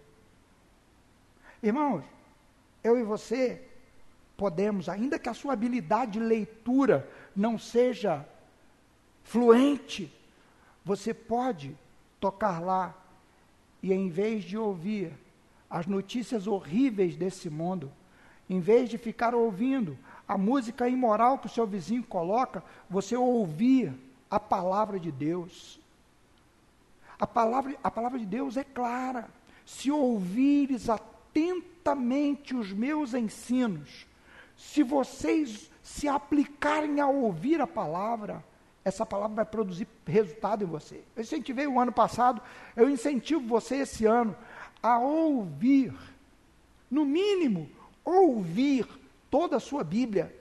Irmãos, eu e você podemos, ainda que a sua habilidade de leitura não seja fluente, você pode tocar lá e em vez de ouvir as notícias horríveis desse mundo, em vez de ficar ouvindo a música imoral que o seu vizinho coloca, você ouvir a palavra de Deus. A palavra, a palavra de Deus é clara. Se ouvires atentamente os meus ensinos, se vocês se aplicarem a ouvir a palavra, essa palavra vai produzir resultado em você. Eu incentivei o ano passado, eu incentivo você esse ano a ouvir, no mínimo, ouvir toda a sua Bíblia.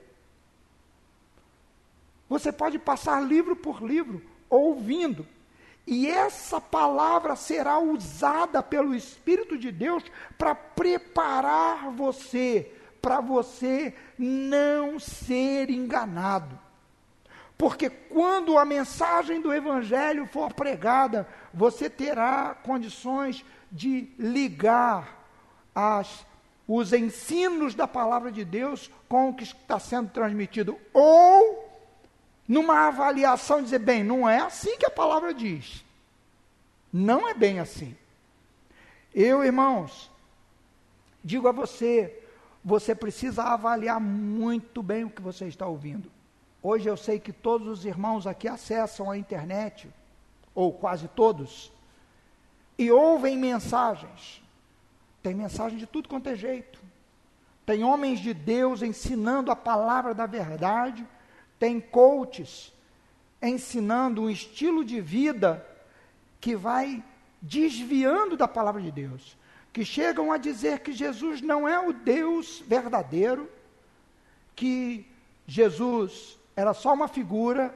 Você pode passar livro por livro, ouvindo. E essa palavra será usada pelo Espírito de Deus para preparar você, para você não ser enganado. Porque quando a mensagem do Evangelho for pregada, você terá condições de ligar as, os ensinos da palavra de Deus com o que está sendo transmitido. Ou numa avaliação, dizer, bem, não é assim que a palavra diz. Não é bem assim. Eu, irmãos, digo a você, você precisa avaliar muito bem o que você está ouvindo. Hoje eu sei que todos os irmãos aqui acessam a internet, ou quase todos, e ouvem mensagens. Tem mensagem de tudo quanto é jeito. Tem homens de Deus ensinando a palavra da verdade tem coaches ensinando um estilo de vida que vai desviando da palavra de Deus, que chegam a dizer que Jesus não é o Deus verdadeiro, que Jesus era só uma figura,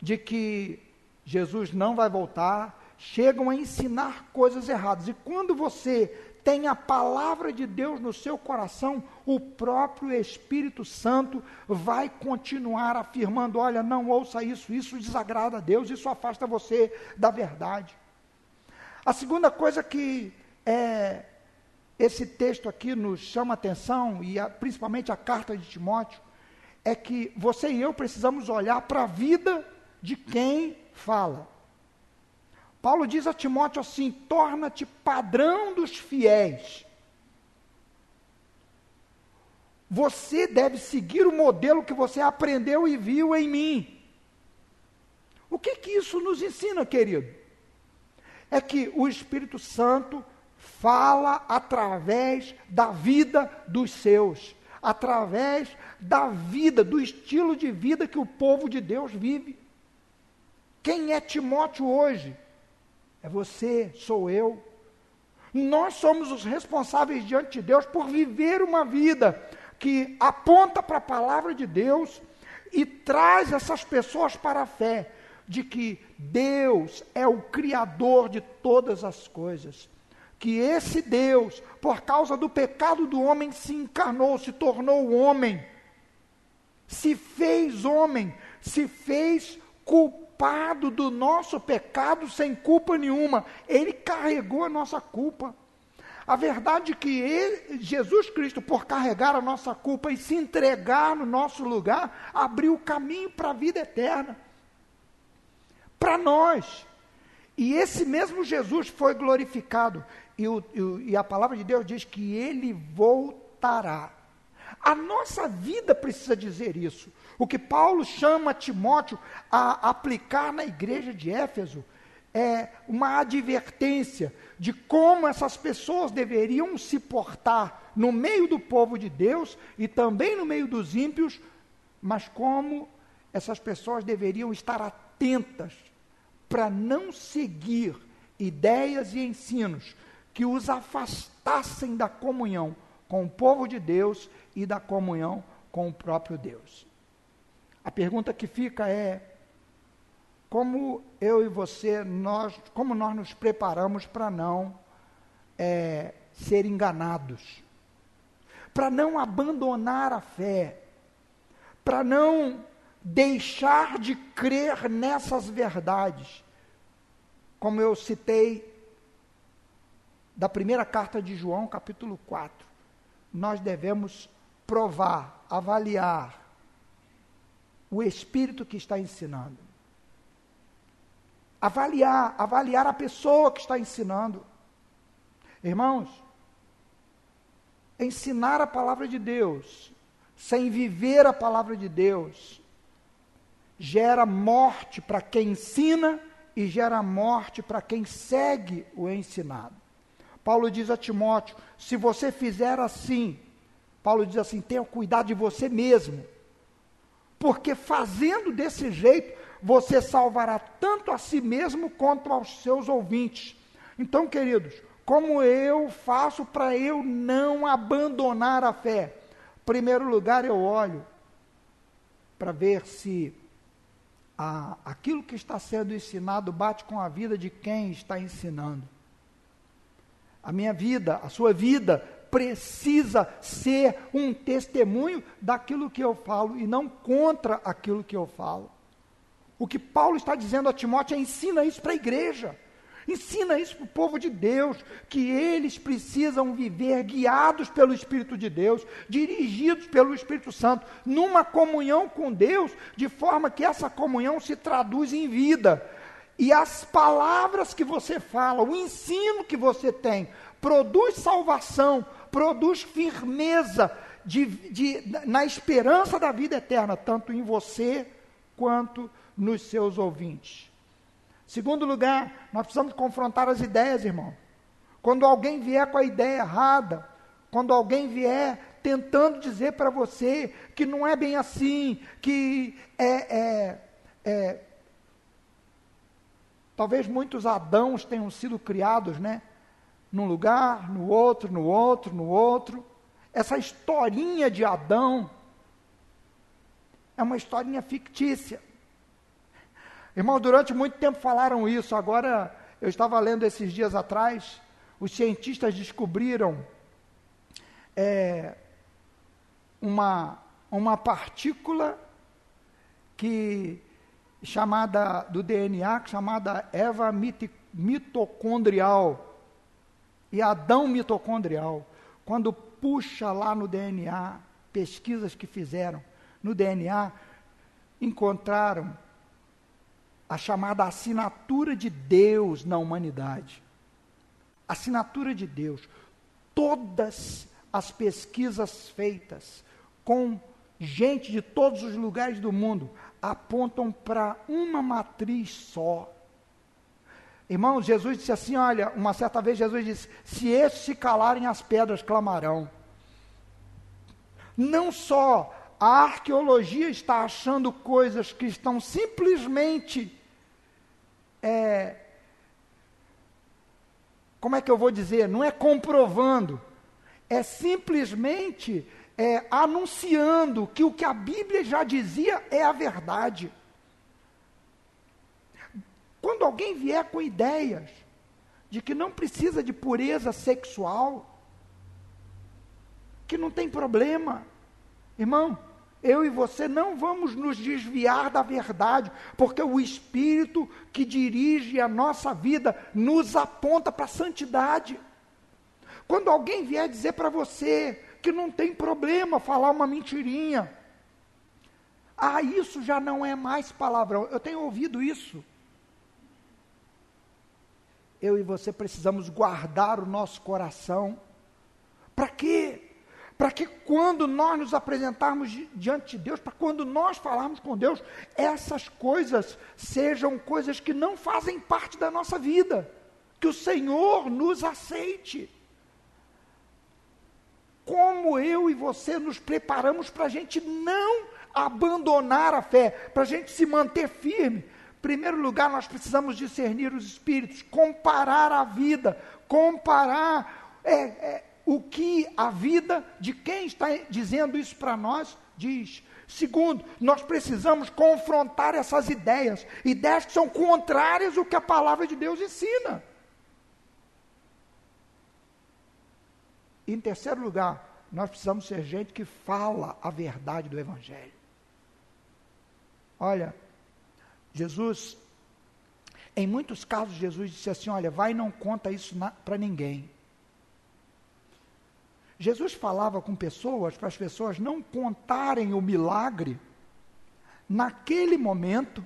de que Jesus não vai voltar, chegam a ensinar coisas erradas. E quando você tem a palavra de Deus no seu coração, o próprio Espírito Santo vai continuar afirmando: olha, não ouça isso, isso desagrada a Deus, isso afasta você da verdade. A segunda coisa que é, esse texto aqui nos chama atenção, e a, principalmente a carta de Timóteo, é que você e eu precisamos olhar para a vida de quem fala. Paulo diz a Timóteo assim: torna-te padrão dos fiéis. Você deve seguir o modelo que você aprendeu e viu em mim. O que que isso nos ensina, querido? É que o Espírito Santo fala através da vida dos seus, através da vida, do estilo de vida que o povo de Deus vive. Quem é Timóteo hoje? É você, sou eu. Nós somos os responsáveis diante de Deus por viver uma vida que aponta para a palavra de Deus e traz essas pessoas para a fé de que Deus é o Criador de todas as coisas. Que esse Deus, por causa do pecado do homem, se encarnou, se tornou homem, se fez homem, se fez culpado culpado do nosso pecado sem culpa nenhuma. Ele carregou a nossa culpa. A verdade é que ele, Jesus Cristo, por carregar a nossa culpa e se entregar no nosso lugar, abriu o caminho para a vida eterna. Para nós. E esse mesmo Jesus foi glorificado. E, o, e, a palavra de Deus diz que ele voltará. A nossa vida precisa dizer isso. O que Paulo chama Timóteo a aplicar na igreja de Éfeso é uma advertência de como essas pessoas deveriam se portar no meio do povo de Deus e também no meio dos ímpios, mas como essas pessoas deveriam estar atentas para não seguir ideias e ensinos que os afastassem da comunhão com o povo de Deus e da comunhão com o próprio Deus. A pergunta que fica é: como eu e você, nós, como nós nos preparamos para não é, ser enganados, para não abandonar a fé, para não deixar de crer nessas verdades, como eu citei da primeira carta de João, capítulo 4, nós devemos provar, avaliar o espírito que está ensinando avaliar, avaliar a pessoa que está ensinando. Irmãos, ensinar a palavra de Deus sem viver a palavra de Deus gera morte para quem ensina e gera morte para quem segue o ensinado. Paulo diz a Timóteo: se você fizer assim, Paulo diz assim: tenha cuidado de você mesmo, porque fazendo desse jeito, você salvará tanto a si mesmo quanto aos seus ouvintes. Então, queridos, como eu faço para eu não abandonar a fé? Em primeiro lugar, eu olho para ver se a, aquilo que está sendo ensinado bate com a vida de quem está ensinando. A minha vida, a sua vida, precisa ser um testemunho daquilo que eu falo e não contra aquilo que eu falo. O que Paulo está dizendo a Timóteo é: ensina isso para a igreja. Ensina isso para o povo de Deus, que eles precisam viver guiados pelo Espírito de Deus, dirigidos pelo Espírito Santo, numa comunhão com Deus, de forma que essa comunhão se traduz em vida. E as palavras que você fala, o ensino que você tem, produz salvação, produz firmeza de, de, na esperança da vida eterna, tanto em você quanto nos seus ouvintes. Segundo lugar, nós precisamos confrontar as ideias, irmão. Quando alguém vier com a ideia errada, quando alguém vier tentando dizer para você que não é bem assim, que é, é, é, talvez muitos Adãos tenham sido criados, né? Num lugar, no outro, no outro, no outro. Essa historinha de Adão é uma historinha fictícia. Irmão, durante muito tempo falaram isso, agora eu estava lendo esses dias atrás, os cientistas descobriram é, uma, uma partícula que chamada do DNA chamada Eva mitocondrial e Adão mitocondrial. Quando puxa lá no DNA, pesquisas que fizeram no DNA, encontraram a chamada assinatura de Deus na humanidade. Assinatura de Deus. Todas as pesquisas feitas com gente de todos os lugares do mundo apontam para uma matriz só. Irmãos, Jesus disse assim: olha, uma certa vez Jesus disse: se estes se calarem, as pedras clamarão. Não só a arqueologia está achando coisas que estão simplesmente é, como é que eu vou dizer? Não é comprovando, é simplesmente é, anunciando que o que a Bíblia já dizia é a verdade. Quando alguém vier com ideias de que não precisa de pureza sexual, que não tem problema, irmão, eu e você não vamos nos desviar da verdade, porque o Espírito que dirige a nossa vida nos aponta para a santidade. Quando alguém vier dizer para você que não tem problema falar uma mentirinha, ah, isso já não é mais palavrão. Eu tenho ouvido isso. Eu e você precisamos guardar o nosso coração. Para quê? Para que quando nós nos apresentarmos diante de Deus, para quando nós falarmos com Deus, essas coisas sejam coisas que não fazem parte da nossa vida. Que o Senhor nos aceite como eu e você nos preparamos para a gente não abandonar a fé, para a gente se manter firme. Primeiro lugar, nós precisamos discernir os espíritos, comparar a vida, comparar é, é, o que a vida de quem está dizendo isso para nós diz. Segundo, nós precisamos confrontar essas ideias, ideias que são contrárias ao que a palavra de Deus ensina. Em terceiro lugar, nós precisamos ser gente que fala a verdade do Evangelho. Olha, Jesus, em muitos casos, Jesus disse assim: Olha, vai e não conta isso para ninguém. Jesus falava com pessoas para as pessoas não contarem o milagre naquele momento,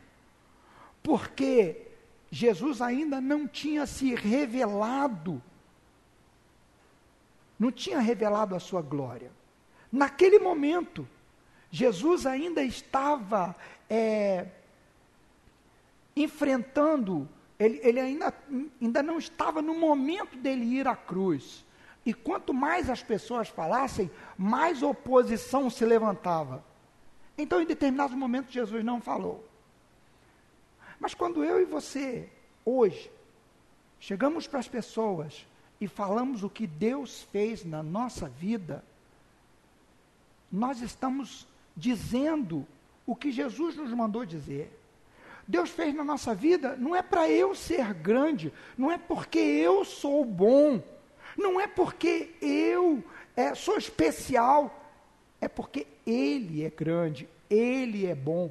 porque Jesus ainda não tinha se revelado não tinha revelado a sua glória. Naquele momento, Jesus ainda estava é, enfrentando, ele, ele ainda, ainda não estava no momento dele ir à cruz. E quanto mais as pessoas falassem, mais oposição se levantava. Então, em determinados momentos, Jesus não falou. Mas quando eu e você, hoje, chegamos para as pessoas e falamos o que Deus fez na nossa vida, nós estamos dizendo o que Jesus nos mandou dizer. Deus fez na nossa vida não é para eu ser grande, não é porque eu sou bom, não é porque eu é, sou especial, é porque Ele é grande, Ele é bom.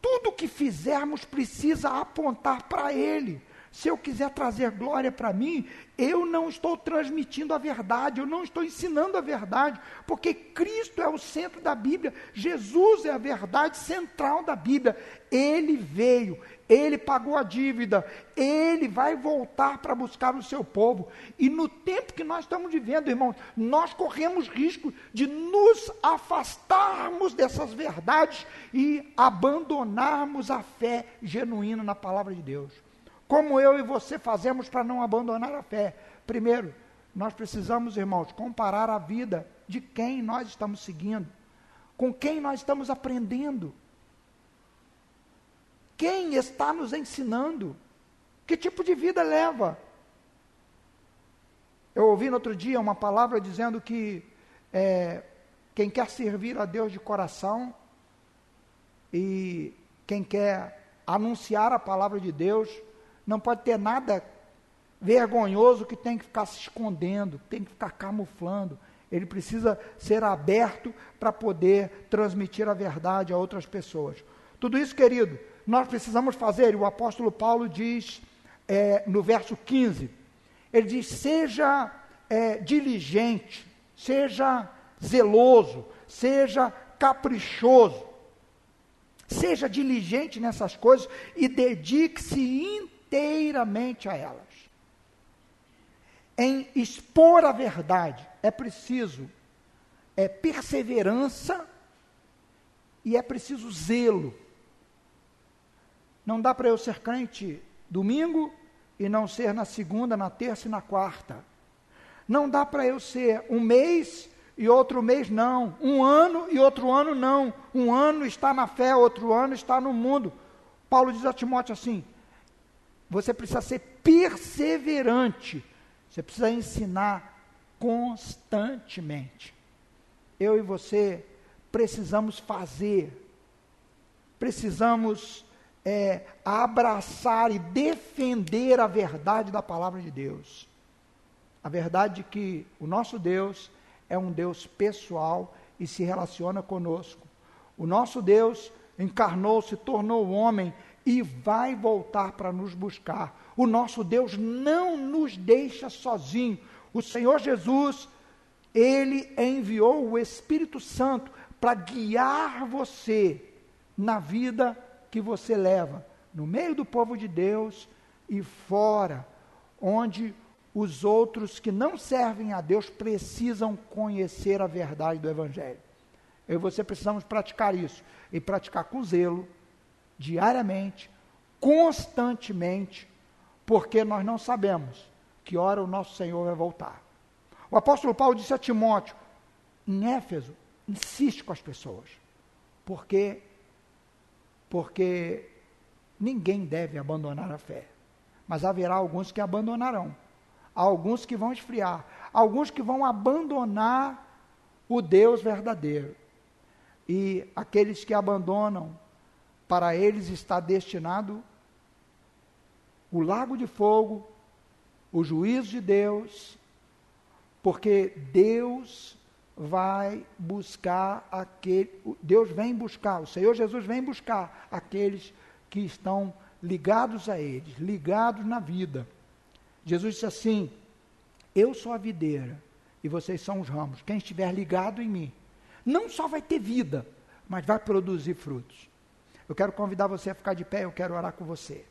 Tudo que fizermos precisa apontar para Ele. Se eu quiser trazer glória para mim, eu não estou transmitindo a verdade, eu não estou ensinando a verdade, porque Cristo é o centro da Bíblia, Jesus é a verdade central da Bíblia. Ele veio, ele pagou a dívida, ele vai voltar para buscar o seu povo. E no tempo que nós estamos vivendo, irmãos, nós corremos risco de nos afastarmos dessas verdades e abandonarmos a fé genuína na palavra de Deus. Como eu e você fazemos para não abandonar a fé? Primeiro, nós precisamos, irmãos, comparar a vida de quem nós estamos seguindo, com quem nós estamos aprendendo. Quem está nos ensinando? Que tipo de vida leva? Eu ouvi no outro dia uma palavra dizendo que é, quem quer servir a Deus de coração e quem quer anunciar a palavra de Deus não pode ter nada vergonhoso que tem que ficar se escondendo, tem que ficar camuflando. Ele precisa ser aberto para poder transmitir a verdade a outras pessoas. Tudo isso, querido, nós precisamos fazer, e o apóstolo Paulo diz é, no verso 15: ele diz: seja é, diligente, seja zeloso, seja caprichoso, seja diligente nessas coisas e dedique-se inteiramente a elas. Em expor a verdade é preciso é perseverança e é preciso zelo. Não dá para eu ser crente domingo e não ser na segunda, na terça e na quarta. Não dá para eu ser um mês e outro mês não. Um ano e outro ano não. Um ano está na fé, outro ano está no mundo. Paulo diz a Timóteo assim: você precisa ser perseverante. Você precisa ensinar constantemente. Eu e você precisamos fazer, precisamos é, abraçar e defender a verdade da palavra de Deus. A verdade de que o nosso Deus é um Deus pessoal e se relaciona conosco. O nosso Deus encarnou, se tornou homem e vai voltar para nos buscar. O nosso Deus não nos deixa sozinho. O Senhor Jesus, ele enviou o Espírito Santo para guiar você na vida que você leva, no meio do povo de Deus e fora, onde os outros que não servem a Deus precisam conhecer a verdade do Evangelho. Eu e você precisamos praticar isso, e praticar com zelo, diariamente, constantemente, porque nós não sabemos que hora o nosso Senhor vai voltar. O apóstolo Paulo disse a Timóteo, em Éfeso, insiste com as pessoas, porque porque ninguém deve abandonar a fé, mas haverá alguns que abandonarão, alguns que vão esfriar, alguns que vão abandonar o Deus verdadeiro. E aqueles que abandonam, para eles está destinado o lago de fogo, o juízo de Deus, porque Deus vai buscar aquele, Deus vem buscar, o Senhor Jesus vem buscar aqueles que estão ligados a eles, ligados na vida. Jesus disse assim: Eu sou a videira e vocês são os ramos. Quem estiver ligado em mim, não só vai ter vida, mas vai produzir frutos. Eu quero convidar você a ficar de pé, eu quero orar com você.